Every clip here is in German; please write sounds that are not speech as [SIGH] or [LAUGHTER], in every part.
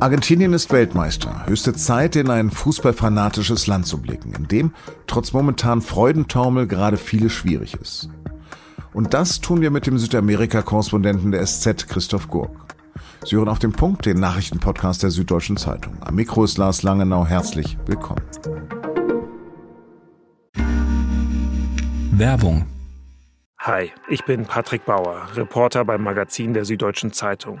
Argentinien ist Weltmeister. Höchste Zeit, in ein fußballfanatisches Land zu blicken, in dem trotz momentan Freudentaumel gerade vieles schwierig ist. Und das tun wir mit dem Südamerika-Korrespondenten der SZ, Christoph Gurk. Sie hören auf den Punkt, den Nachrichtenpodcast der Süddeutschen Zeitung. Am Mikro ist Lars Langenau. Herzlich willkommen. Werbung. Hi, ich bin Patrick Bauer, Reporter beim Magazin der Süddeutschen Zeitung.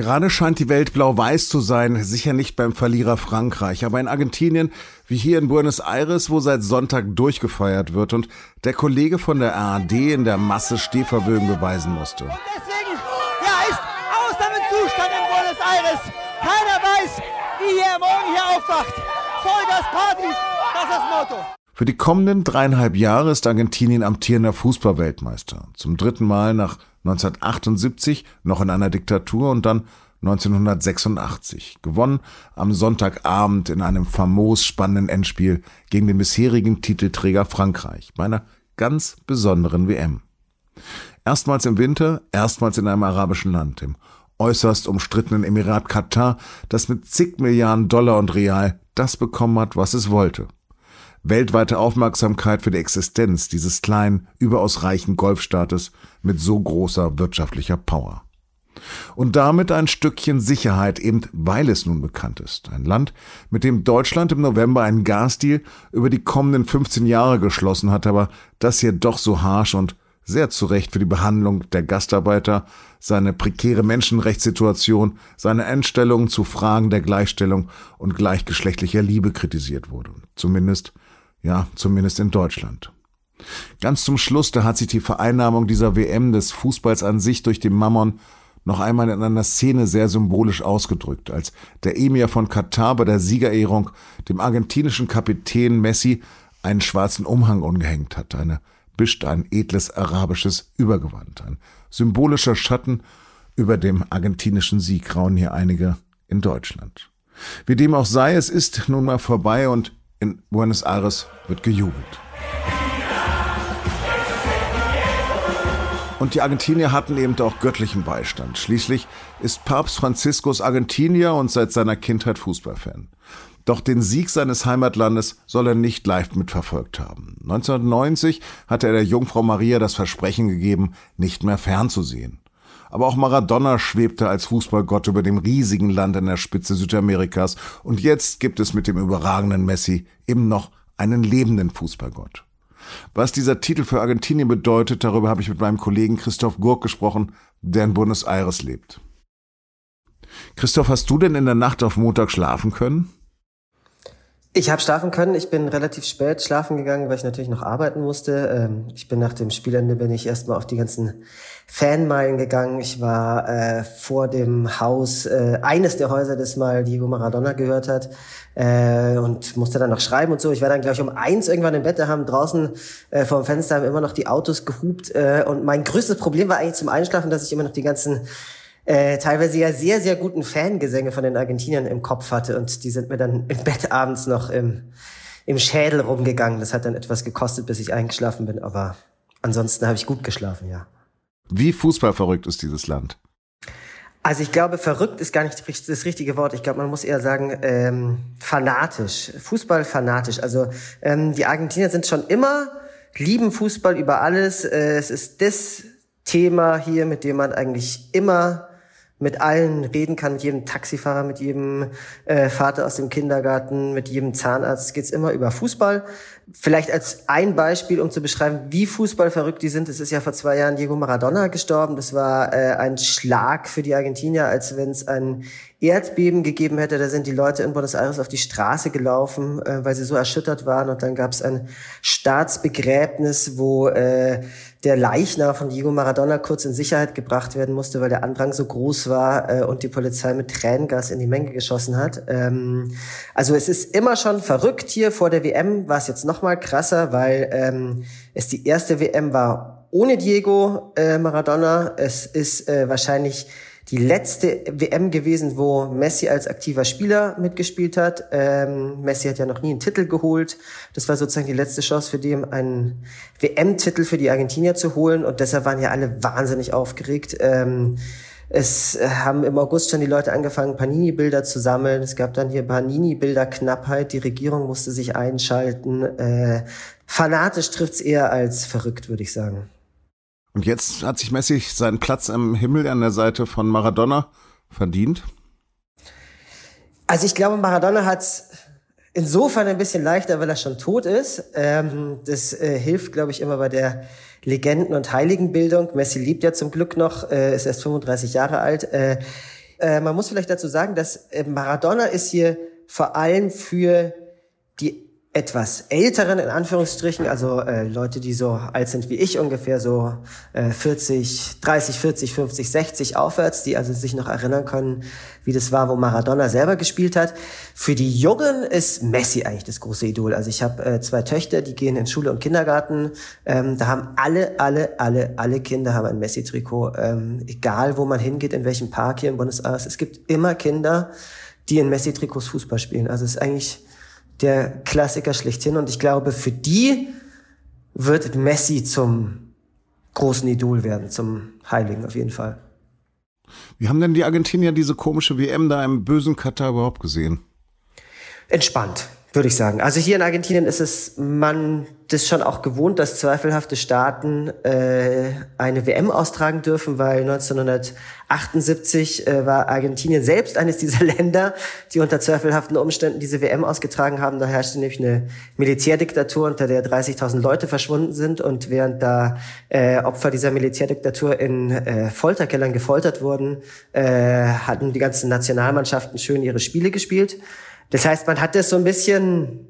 Gerade scheint die Welt blau-weiß zu sein, sicher nicht beim Verlierer Frankreich, aber in Argentinien, wie hier in Buenos Aires, wo seit Sonntag durchgefeiert wird und der Kollege von der ARD in der Masse Stehvermögen beweisen musste. Und deswegen, ja, ist Ausnahmezustand in Buenos Aires. Keiner weiß, wie er morgen hier aufwacht. Vollgas Party, das ist das Motto. Für die kommenden dreieinhalb Jahre ist Argentinien amtierender Fußballweltmeister. Zum dritten Mal nach 1978 noch in einer Diktatur und dann 1986. Gewonnen am Sonntagabend in einem famos spannenden Endspiel gegen den bisherigen Titelträger Frankreich bei einer ganz besonderen WM. Erstmals im Winter, erstmals in einem arabischen Land, im äußerst umstrittenen Emirat Katar, das mit zig Milliarden Dollar und Real das bekommen hat, was es wollte weltweite Aufmerksamkeit für die Existenz dieses kleinen, überaus reichen Golfstaates mit so großer wirtschaftlicher Power. Und damit ein Stückchen Sicherheit, eben weil es nun bekannt ist. Ein Land, mit dem Deutschland im November einen Gasdeal über die kommenden 15 Jahre geschlossen hat, aber das hier doch so harsch und sehr zu Recht für die Behandlung der Gastarbeiter, seine prekäre Menschenrechtssituation, seine Einstellungen zu Fragen der Gleichstellung und gleichgeschlechtlicher Liebe kritisiert wurde. Zumindest ja, zumindest in Deutschland. Ganz zum Schluss, da hat sich die Vereinnahmung dieser WM des Fußballs an sich durch den Mammon noch einmal in einer Szene sehr symbolisch ausgedrückt, als der Emir von Katar bei der Siegerehrung dem argentinischen Kapitän Messi einen schwarzen Umhang umgehängt hat, eine bischt ein edles arabisches Übergewand, ein symbolischer Schatten über dem argentinischen Sieg rauen hier einige in Deutschland. Wie dem auch sei, es ist nun mal vorbei und in Buenos Aires wird gejubelt. Und die Argentinier hatten eben auch göttlichen Beistand. Schließlich ist Papst Franziskus Argentinier und seit seiner Kindheit Fußballfan. Doch den Sieg seines Heimatlandes soll er nicht live mitverfolgt haben. 1990 hatte er der Jungfrau Maria das Versprechen gegeben, nicht mehr fernzusehen. Aber auch Maradona schwebte als Fußballgott über dem riesigen Land an der Spitze Südamerikas. Und jetzt gibt es mit dem überragenden Messi eben noch einen lebenden Fußballgott. Was dieser Titel für Argentinien bedeutet, darüber habe ich mit meinem Kollegen Christoph Gurk gesprochen, der in Buenos Aires lebt. Christoph, hast du denn in der Nacht auf Montag schlafen können? Ich habe schlafen können. Ich bin relativ spät schlafen gegangen, weil ich natürlich noch arbeiten musste. Ähm, ich bin nach dem Spielende bin ich erstmal auf die ganzen Fanmeilen gegangen. Ich war äh, vor dem Haus, äh, eines der Häuser, das mal Diego Maradona gehört hat, äh, und musste dann noch schreiben und so. Ich war dann, glaube ich, um eins irgendwann im Bett. Da haben draußen äh, vor dem Fenster haben immer noch die Autos gehupt. Äh, und mein größtes Problem war eigentlich zum Einschlafen, dass ich immer noch die ganzen äh, teilweise ja sehr, sehr guten Fangesänge von den Argentiniern im Kopf hatte. Und die sind mir dann im Bett abends noch im, im Schädel rumgegangen. Das hat dann etwas gekostet, bis ich eingeschlafen bin. Aber ansonsten habe ich gut geschlafen, ja. Wie fußballverrückt ist dieses Land? Also ich glaube, verrückt ist gar nicht das richtige Wort. Ich glaube, man muss eher sagen, ähm, fanatisch. Fußball fanatisch. Also ähm, die Argentinier sind schon immer, lieben Fußball über alles. Äh, es ist das Thema hier, mit dem man eigentlich immer mit allen reden kann, mit jedem Taxifahrer, mit jedem äh, Vater aus dem Kindergarten, mit jedem Zahnarzt geht's immer über Fußball. Vielleicht als ein Beispiel, um zu beschreiben, wie fußballverrückt die sind. Es ist ja vor zwei Jahren Diego Maradona gestorben. Das war äh, ein Schlag für die Argentinier, als wenn es ein Erdbeben gegeben hätte. Da sind die Leute in Buenos Aires auf die Straße gelaufen, äh, weil sie so erschüttert waren. Und dann gab es ein Staatsbegräbnis, wo äh, der Leichnam von Diego Maradona kurz in Sicherheit gebracht werden musste, weil der Andrang so groß war äh, und die Polizei mit Tränengas in die Menge geschossen hat. Ähm, also es ist immer schon verrückt hier. Vor der WM war es jetzt noch mal krasser, weil ähm, es die erste WM war ohne Diego äh, Maradona. Es ist äh, wahrscheinlich die letzte WM gewesen, wo Messi als aktiver Spieler mitgespielt hat. Ähm, Messi hat ja noch nie einen Titel geholt. Das war sozusagen die letzte Chance für den, einen WM-Titel für die Argentinier zu holen. Und deshalb waren ja alle wahnsinnig aufgeregt. Ähm, es haben im August schon die Leute angefangen, Panini-Bilder zu sammeln. Es gab dann hier Panini-Bilder-Knappheit. Die Regierung musste sich einschalten. Äh, fanatisch trifft's eher als verrückt, würde ich sagen. Und jetzt hat sich Messi seinen Platz im Himmel an der Seite von Maradona verdient? Also ich glaube, Maradona hat insofern ein bisschen leichter, weil er schon tot ist. Ähm, das äh, hilft, glaube ich, immer bei der Legenden- und Heiligenbildung. Messi lebt ja zum Glück noch, äh, ist erst 35 Jahre alt. Äh, äh, man muss vielleicht dazu sagen, dass äh, Maradona ist hier vor allem für die etwas älteren, in Anführungsstrichen, also äh, Leute, die so alt sind wie ich ungefähr, so äh, 40, 30, 40, 50, 60 aufwärts, die also sich noch erinnern können, wie das war, wo Maradona selber gespielt hat. Für die Jungen ist Messi eigentlich das große Idol. Also ich habe äh, zwei Töchter, die gehen in Schule und Kindergarten. Ähm, da haben alle, alle, alle, alle Kinder haben ein Messi-Trikot. Ähm, egal, wo man hingeht, in welchem Park hier in Buenos Aires. Es gibt immer Kinder, die in Messi-Trikots Fußball spielen. Also es ist eigentlich der Klassiker schlechthin. Und ich glaube, für die wird Messi zum großen Idol werden, zum Heiligen auf jeden Fall. Wie haben denn die Argentinier diese komische WM da im bösen Katar überhaupt gesehen? Entspannt würde ich sagen. Also hier in Argentinien ist es man das schon auch gewohnt, dass zweifelhafte Staaten äh, eine WM austragen dürfen, weil 1978 äh, war Argentinien selbst eines dieser [LAUGHS] Länder, die unter zweifelhaften Umständen diese WM ausgetragen haben. Da herrschte nämlich eine Militärdiktatur, unter der 30.000 Leute verschwunden sind und während da äh, Opfer dieser Militärdiktatur in äh, Folterkellern gefoltert wurden, äh, hatten die ganzen Nationalmannschaften schön ihre Spiele gespielt. Das heißt, man hat das so ein bisschen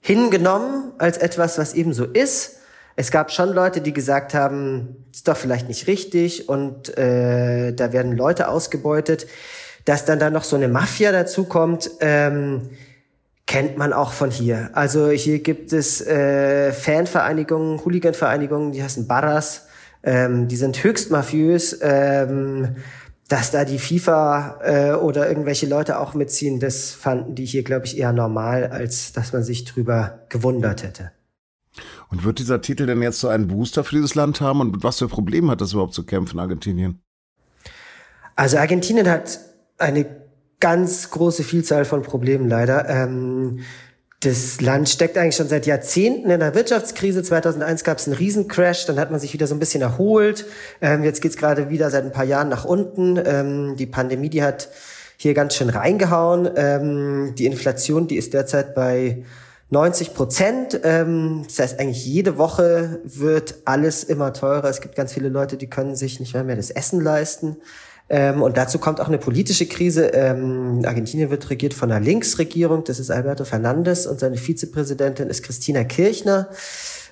hingenommen als etwas, was eben so ist. Es gab schon Leute, die gesagt haben, ist doch vielleicht nicht richtig und äh, da werden Leute ausgebeutet. Dass dann da noch so eine Mafia dazukommt, ähm, kennt man auch von hier. Also hier gibt es äh, Fanvereinigungen, Hooliganvereinigungen, die heißen Barras. Ähm, die sind höchst mafiös. Ähm, dass da die FIFA äh, oder irgendwelche Leute auch mitziehen, das fanden die hier, glaube ich, eher normal, als dass man sich drüber gewundert hätte. Und wird dieser Titel denn jetzt so einen Booster für dieses Land haben? Und mit was für Problemen hat das überhaupt zu kämpfen, Argentinien? Also Argentinien hat eine ganz große Vielzahl von Problemen leider. Ähm, das Land steckt eigentlich schon seit Jahrzehnten in der Wirtschaftskrise. 2001 gab es einen Riesencrash, dann hat man sich wieder so ein bisschen erholt. Ähm, jetzt geht's gerade wieder seit ein paar Jahren nach unten. Ähm, die Pandemie, die hat hier ganz schön reingehauen. Ähm, die Inflation, die ist derzeit bei 90 Prozent. Ähm, das heißt, eigentlich jede Woche wird alles immer teurer. Es gibt ganz viele Leute, die können sich nicht mehr, mehr das Essen leisten. Ähm, und dazu kommt auch eine politische Krise. Ähm, Argentinien wird regiert von einer Linksregierung. Das ist Alberto Fernandes und seine Vizepräsidentin ist Christina Kirchner.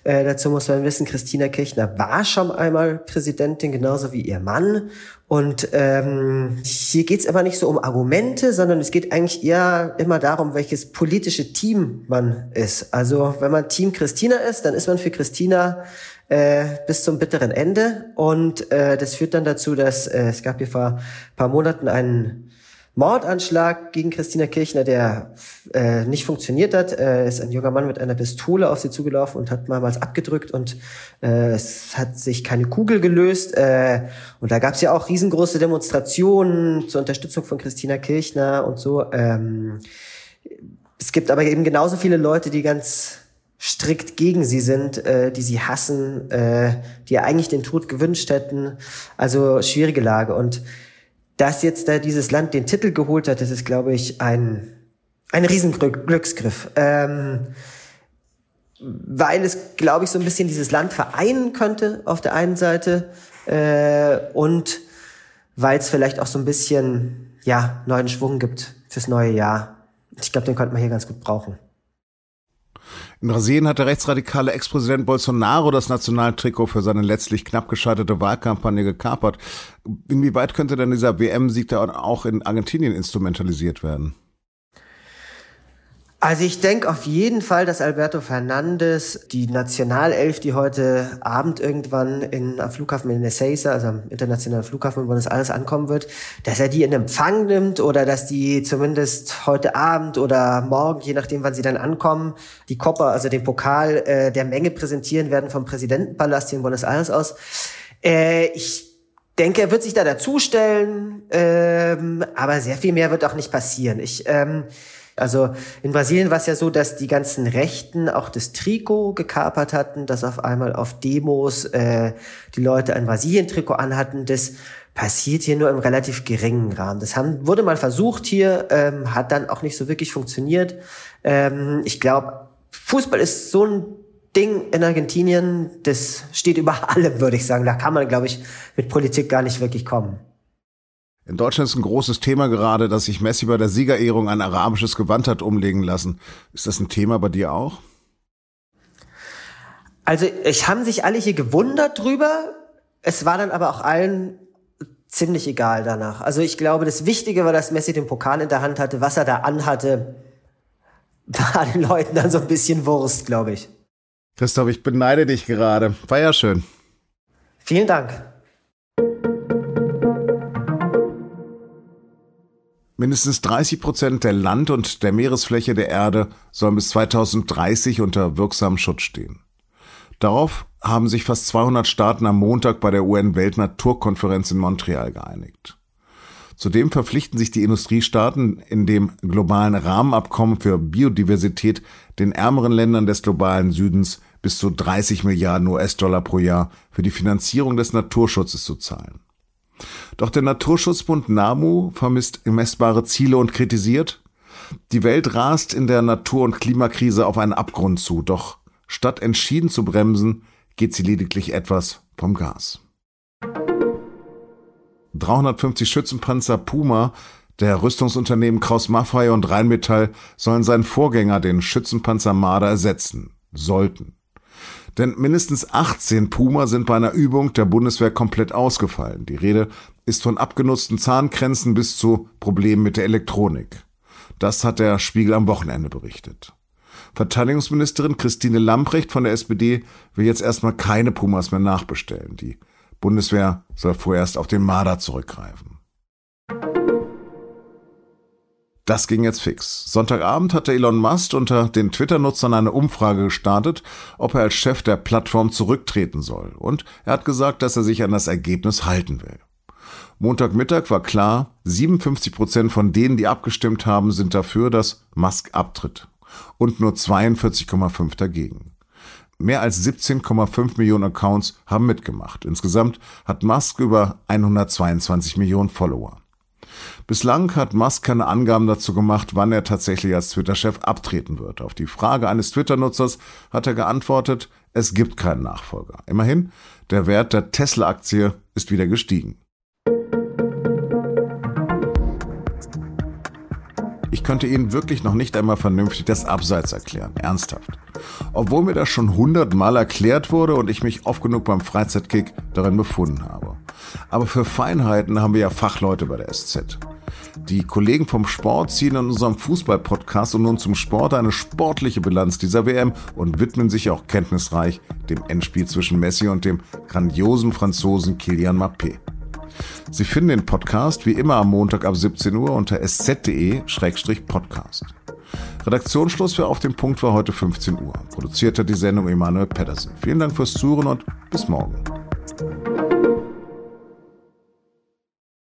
Äh, dazu muss man wissen, Christina Kirchner war schon einmal Präsidentin, genauso wie ihr Mann. Und ähm, hier geht es aber nicht so um Argumente, sondern es geht eigentlich eher immer darum, welches politische Team man ist. Also wenn man Team Christina ist, dann ist man für Christina äh, bis zum bitteren Ende. Und äh, das führt dann dazu, dass äh, es gab hier vor paar Monaten einen Mordanschlag gegen Christina Kirchner, der äh, nicht funktioniert hat. Äh, ist ein junger Mann mit einer Pistole auf sie zugelaufen und hat mehrmals abgedrückt und äh, es hat sich keine Kugel gelöst. Äh, und da gab es ja auch riesengroße Demonstrationen zur Unterstützung von Christina Kirchner und so. Ähm, es gibt aber eben genauso viele Leute, die ganz strikt gegen sie sind, äh, die sie hassen, äh, die eigentlich den Tod gewünscht hätten. Also schwierige Lage. Und dass jetzt da dieses Land den Titel geholt hat, das ist, glaube ich, ein, ein Riesenglücksgriff. Ähm, weil es, glaube ich, so ein bisschen dieses Land vereinen könnte auf der einen Seite äh, und weil es vielleicht auch so ein bisschen ja neuen Schwung gibt fürs neue Jahr. Ich glaube, den könnte man hier ganz gut brauchen. In Brasilien hat der rechtsradikale Ex-Präsident Bolsonaro das Nationaltrikot für seine letztlich knapp gescheiterte Wahlkampagne gekapert. Inwieweit könnte denn dieser WM-Sieg da auch in Argentinien instrumentalisiert werden? Also ich denke auf jeden Fall, dass Alberto Fernandes die Nationalelf, die heute Abend irgendwann in, am Flughafen in Ezeiza, also am internationalen Flughafen in Buenos Aires ankommen wird, dass er die in Empfang nimmt oder dass die zumindest heute Abend oder morgen, je nachdem wann sie dann ankommen, die Copa, also den Pokal äh, der Menge präsentieren werden vom Präsidentenpalast hier in Buenos Aires aus. Äh, ich denke, er wird sich da dazustellen, ähm, aber sehr viel mehr wird auch nicht passieren. Ich ähm, also in Brasilien war es ja so, dass die ganzen Rechten auch das Trikot gekapert hatten, dass auf einmal auf Demos äh, die Leute ein Brasilien-Trikot anhatten. Das passiert hier nur im relativ geringen Rahmen. Das haben, wurde mal versucht hier, ähm, hat dann auch nicht so wirklich funktioniert. Ähm, ich glaube, Fußball ist so ein Ding in Argentinien, das steht über [LAUGHS] allem, würde ich sagen. Da kann man, glaube ich, mit Politik gar nicht wirklich kommen. In Deutschland ist ein großes Thema gerade, dass sich Messi bei der Siegerehrung ein arabisches Gewand hat umlegen lassen. Ist das ein Thema bei dir auch? Also, ich haben sich alle hier gewundert drüber. Es war dann aber auch allen ziemlich egal danach. Also ich glaube, das Wichtige war, dass Messi den Pokal in der Hand hatte. Was er da anhatte, [LAUGHS] war den Leuten dann so ein bisschen Wurst, glaube ich. Christoph, ich beneide dich gerade. War ja schön. Vielen Dank. Mindestens 30 Prozent der Land- und der Meeresfläche der Erde sollen bis 2030 unter wirksamem Schutz stehen. Darauf haben sich fast 200 Staaten am Montag bei der UN-Weltnaturkonferenz in Montreal geeinigt. Zudem verpflichten sich die Industriestaaten in dem globalen Rahmenabkommen für Biodiversität den ärmeren Ländern des globalen Südens bis zu 30 Milliarden US-Dollar pro Jahr für die Finanzierung des Naturschutzes zu zahlen. Doch der Naturschutzbund NAMU vermisst messbare Ziele und kritisiert, die Welt rast in der Natur- und Klimakrise auf einen Abgrund zu, doch statt entschieden zu bremsen, geht sie lediglich etwas vom Gas. 350 Schützenpanzer Puma der Rüstungsunternehmen Kraus-Maffei und Rheinmetall sollen seinen Vorgänger, den Schützenpanzer Marder, ersetzen. Sollten. Denn mindestens 18 Puma sind bei einer Übung der Bundeswehr komplett ausgefallen. Die Rede ist von abgenutzten Zahnkränzen bis zu Problemen mit der Elektronik. Das hat der Spiegel am Wochenende berichtet. Verteidigungsministerin Christine Lamprecht von der SPD will jetzt erstmal keine Pumas mehr nachbestellen. Die Bundeswehr soll vorerst auf den Marder zurückgreifen. Das ging jetzt fix. Sonntagabend hatte Elon Musk unter den Twitter-Nutzern eine Umfrage gestartet, ob er als Chef der Plattform zurücktreten soll. Und er hat gesagt, dass er sich an das Ergebnis halten will. Montagmittag war klar, 57 Prozent von denen, die abgestimmt haben, sind dafür, dass Musk abtritt. Und nur 42,5 dagegen. Mehr als 17,5 Millionen Accounts haben mitgemacht. Insgesamt hat Musk über 122 Millionen Follower. Bislang hat Musk keine Angaben dazu gemacht, wann er tatsächlich als Twitter-Chef abtreten wird. Auf die Frage eines Twitter-Nutzers hat er geantwortet, es gibt keinen Nachfolger. Immerhin, der Wert der Tesla-Aktie ist wieder gestiegen. Ich könnte Ihnen wirklich noch nicht einmal vernünftig das Abseits erklären. Ernsthaft. Obwohl mir das schon hundertmal erklärt wurde und ich mich oft genug beim Freizeitkick darin befunden habe. Aber für Feinheiten haben wir ja Fachleute bei der SZ. Die Kollegen vom Sport ziehen in unserem Fußball-Podcast und nun zum Sport eine sportliche Bilanz dieser WM und widmen sich auch kenntnisreich dem Endspiel zwischen Messi und dem grandiosen Franzosen Kilian Mappé. Sie finden den Podcast wie immer am Montag ab 17 Uhr unter sz.de-podcast. Redaktionsschluss für Auf dem Punkt war heute 15 Uhr. Produziert hat die Sendung Emanuel Pedersen. Vielen Dank fürs Zuhören und bis morgen.